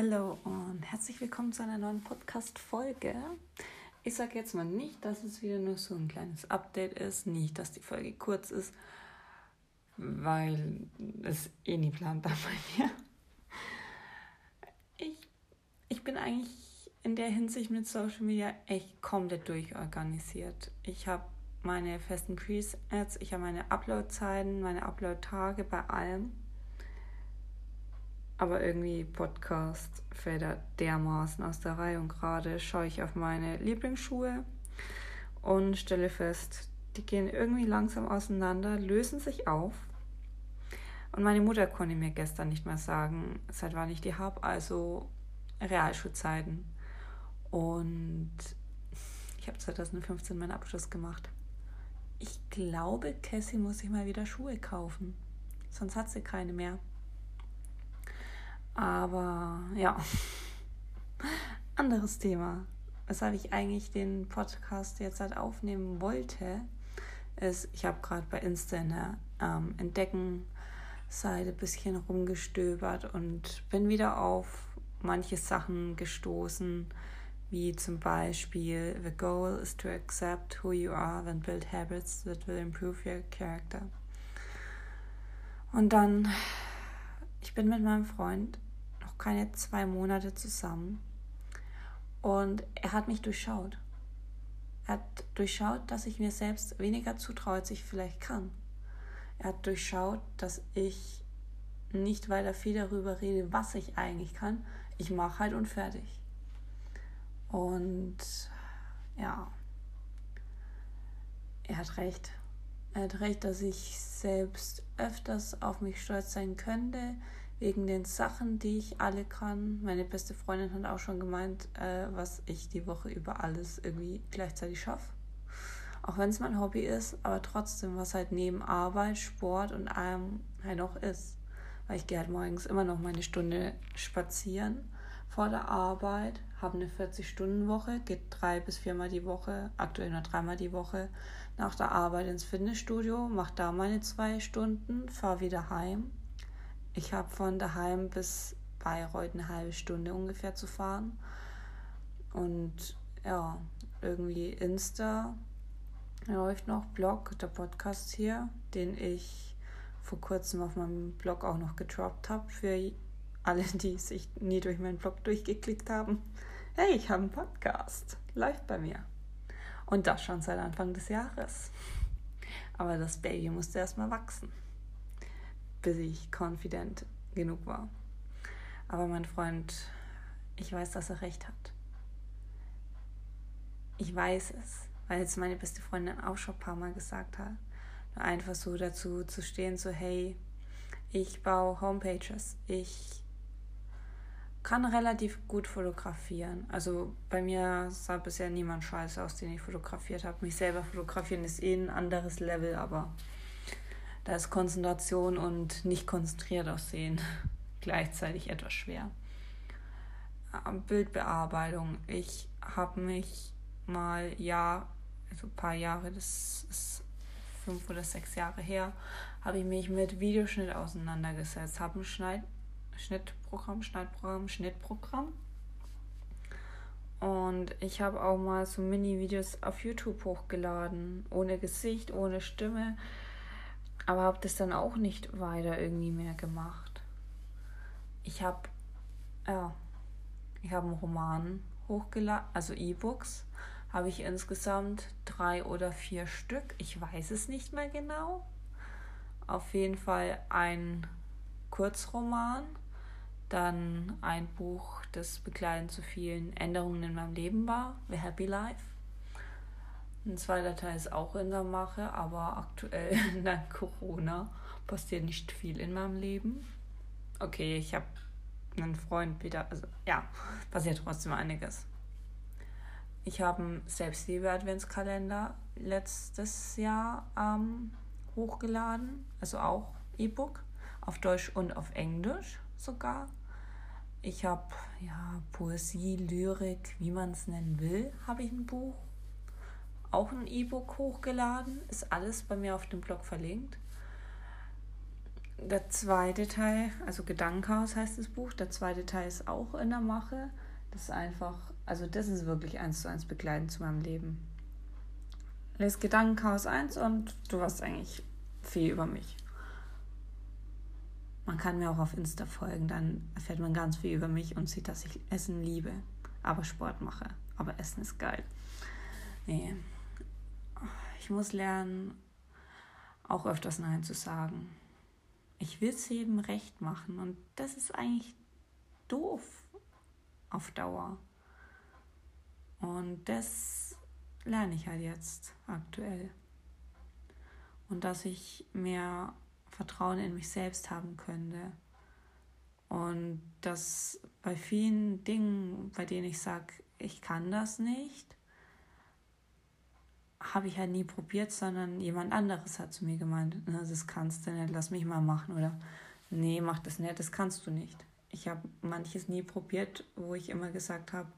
Hallo und herzlich willkommen zu einer neuen Podcast-Folge. Ich sage jetzt mal nicht, dass es wieder nur so ein kleines Update ist, nicht, dass die Folge kurz ist, weil es eh nie planbar bei mir. Ich, ich bin eigentlich in der Hinsicht mit Social Media echt komplett durchorganisiert. Ich habe meine festen Presets, ich habe meine Upload-Zeiten, meine Upload-Tage bei allem aber irgendwie Podcast fällt da dermaßen aus der Reihe und gerade schaue ich auf meine Lieblingsschuhe und stelle fest, die gehen irgendwie langsam auseinander, lösen sich auf. Und meine Mutter konnte mir gestern nicht mehr sagen, seit wann ich die habe, also Realschulzeiten. Und ich habe 2015 meinen Abschluss gemacht. Ich glaube, Cassie muss sich mal wieder Schuhe kaufen. Sonst hat sie keine mehr. Aber ja, anderes Thema. Weshalb ich eigentlich den Podcast jetzt halt aufnehmen wollte, ist, ich habe gerade bei Insta in der ähm, Entdecken-Seite ein bisschen rumgestöbert und bin wieder auf manche Sachen gestoßen, wie zum Beispiel The goal is to accept who you are and build habits that will improve your character. Und dann, ich bin mit meinem Freund keine zwei Monate zusammen. Und er hat mich durchschaut. Er hat durchschaut, dass ich mir selbst weniger zutraue, als ich vielleicht kann. Er hat durchschaut, dass ich nicht weiter viel darüber rede, was ich eigentlich kann. Ich mache halt und fertig. Und ja, er hat recht. Er hat recht, dass ich selbst öfters auf mich stolz sein könnte, wegen den Sachen, die ich alle kann. Meine beste Freundin hat auch schon gemeint, äh, was ich die Woche über alles irgendwie gleichzeitig schaffe. Auch wenn es mein Hobby ist, aber trotzdem, was halt neben Arbeit, Sport und allem halt noch ist. Weil ich gehe halt morgens immer noch meine Stunde spazieren vor der Arbeit, habe eine 40-Stunden-Woche, gehe drei bis viermal die Woche, aktuell nur dreimal die Woche nach der Arbeit ins Fitnessstudio, mache da meine zwei Stunden, fahre wieder heim ich habe von daheim bis Bayreuth eine halbe Stunde ungefähr zu fahren. Und ja, irgendwie Insta läuft noch, Blog, der Podcast hier, den ich vor kurzem auf meinem Blog auch noch gedroppt habe für alle, die sich nie durch meinen Blog durchgeklickt haben. Hey, ich habe einen Podcast. Läuft bei mir. Und das schon seit Anfang des Jahres. Aber das Baby musste erstmal wachsen bis ich confident genug war. Aber mein Freund, ich weiß, dass er recht hat. Ich weiß es, weil es meine beste Freundin auch schon ein paar Mal gesagt hat. Nur einfach so dazu zu stehen, so hey, ich baue Homepages, ich kann relativ gut fotografieren. Also bei mir sah bisher niemand scheiße aus, den ich fotografiert habe. Mich selber fotografieren ist eh ein anderes Level, aber da ist Konzentration und nicht konzentriert aussehen gleichzeitig etwas schwer. Bildbearbeitung. Ich habe mich mal ja, also ein paar Jahre, das ist fünf oder sechs Jahre her, habe ich mich mit Videoschnitt auseinandergesetzt, habe ein Schneid Schnittprogramm, Schneidprogramm, Schnittprogramm. Und ich habe auch mal so Mini-Videos auf YouTube hochgeladen, ohne Gesicht, ohne Stimme aber habe das dann auch nicht weiter irgendwie mehr gemacht. Ich habe ja, ich habe einen Roman hochgeladen, also E-Books habe ich insgesamt drei oder vier Stück. Ich weiß es nicht mehr genau. Auf jeden Fall ein Kurzroman, dann ein Buch, das begleitend zu vielen Änderungen in meinem Leben war, The Happy Life. Ein zweiter Teil ist auch in der Mache, aber aktuell dank Corona passiert nicht viel in meinem Leben. Okay, ich habe einen Freund wieder, also ja, passiert trotzdem einiges. Ich habe einen Selbstliebe-Adventskalender letztes Jahr ähm, hochgeladen, also auch E-Book, auf Deutsch und auf Englisch sogar. Ich habe ja Poesie, Lyrik, wie man es nennen will, habe ich ein Buch auch ein E-Book hochgeladen. Ist alles bei mir auf dem Blog verlinkt. der zweite Teil, also Gedankenhaus heißt das Buch, der zweite Teil ist auch in der Mache. Das ist einfach, also das ist wirklich eins zu eins begleitend zu meinem Leben. Lies Gedankenhaus 1 und du weißt eigentlich viel über mich. Man kann mir auch auf Insta folgen, dann erfährt man ganz viel über mich und sieht, dass ich Essen liebe, aber Sport mache. Aber Essen ist geil. Nee. Ich muss lernen, auch öfters Nein zu sagen. Ich will es jedem recht machen und das ist eigentlich doof auf Dauer. Und das lerne ich halt jetzt aktuell. Und dass ich mehr Vertrauen in mich selbst haben könnte. Und dass bei vielen Dingen, bei denen ich sage, ich kann das nicht, habe ich halt nie probiert, sondern jemand anderes hat zu mir gemeint, das kannst du nicht, lass mich mal machen oder nee, mach das nicht, das kannst du nicht. Ich habe manches nie probiert, wo ich immer gesagt habe,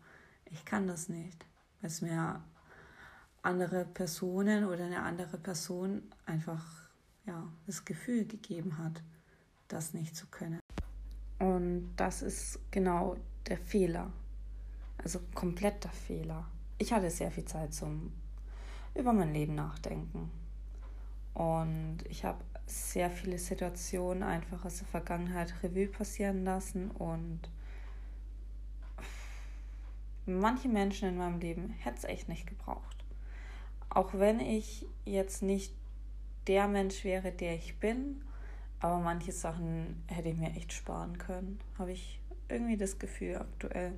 ich kann das nicht, weil es mir andere Personen oder eine andere Person einfach ja, das Gefühl gegeben hat, das nicht zu können. Und das ist genau der Fehler. Also kompletter Fehler. Ich hatte sehr viel Zeit zum über mein Leben nachdenken. Und ich habe sehr viele Situationen einfach aus der Vergangenheit Revue passieren lassen und manche Menschen in meinem Leben hätte es echt nicht gebraucht auch wenn ich jetzt nicht der Mensch wäre, der ich bin, aber manche Sachen hätte ich mir echt sparen können, habe ich irgendwie das Gefühl aktuell.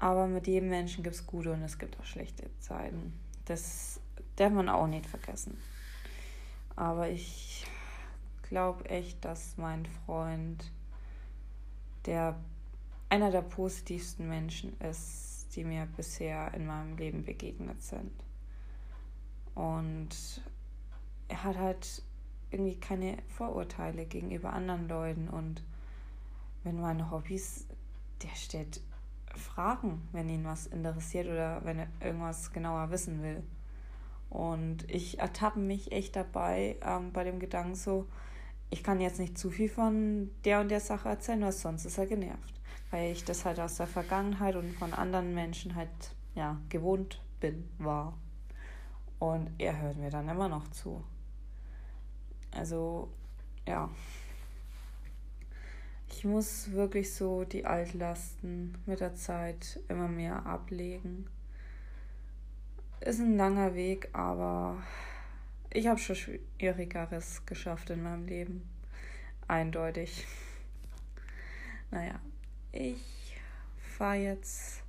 Aber mit jedem Menschen gibt es gute und es gibt auch schlechte Zeiten. Das darf man auch nicht vergessen. Aber ich glaube echt, dass mein Freund der einer der positivsten Menschen ist, die mir bisher in meinem Leben begegnet sind. Und er hat halt irgendwie keine Vorurteile gegenüber anderen Leuten und wenn meine Hobbys, der stellt Fragen, wenn ihn was interessiert oder wenn er irgendwas genauer wissen will. Und ich ertappe mich echt dabei ähm, bei dem Gedanken so, ich kann jetzt nicht zu viel von der und der Sache erzählen, weil sonst ist er genervt weil ich das halt aus der Vergangenheit und von anderen Menschen halt ja gewohnt bin, war. Und er hört mir dann immer noch zu. Also, ja. Ich muss wirklich so die Altlasten mit der Zeit immer mehr ablegen. Ist ein langer Weg, aber ich habe schon Schwierigeres geschafft in meinem Leben. Eindeutig. Naja, ich fahre jetzt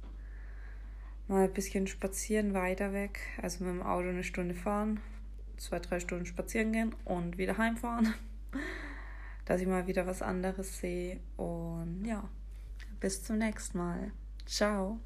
mal ein bisschen spazieren weiter weg. Also mit dem Auto eine Stunde fahren, zwei, drei Stunden spazieren gehen und wieder heimfahren. Dass ich mal wieder was anderes sehe. Und ja, bis zum nächsten Mal. Ciao.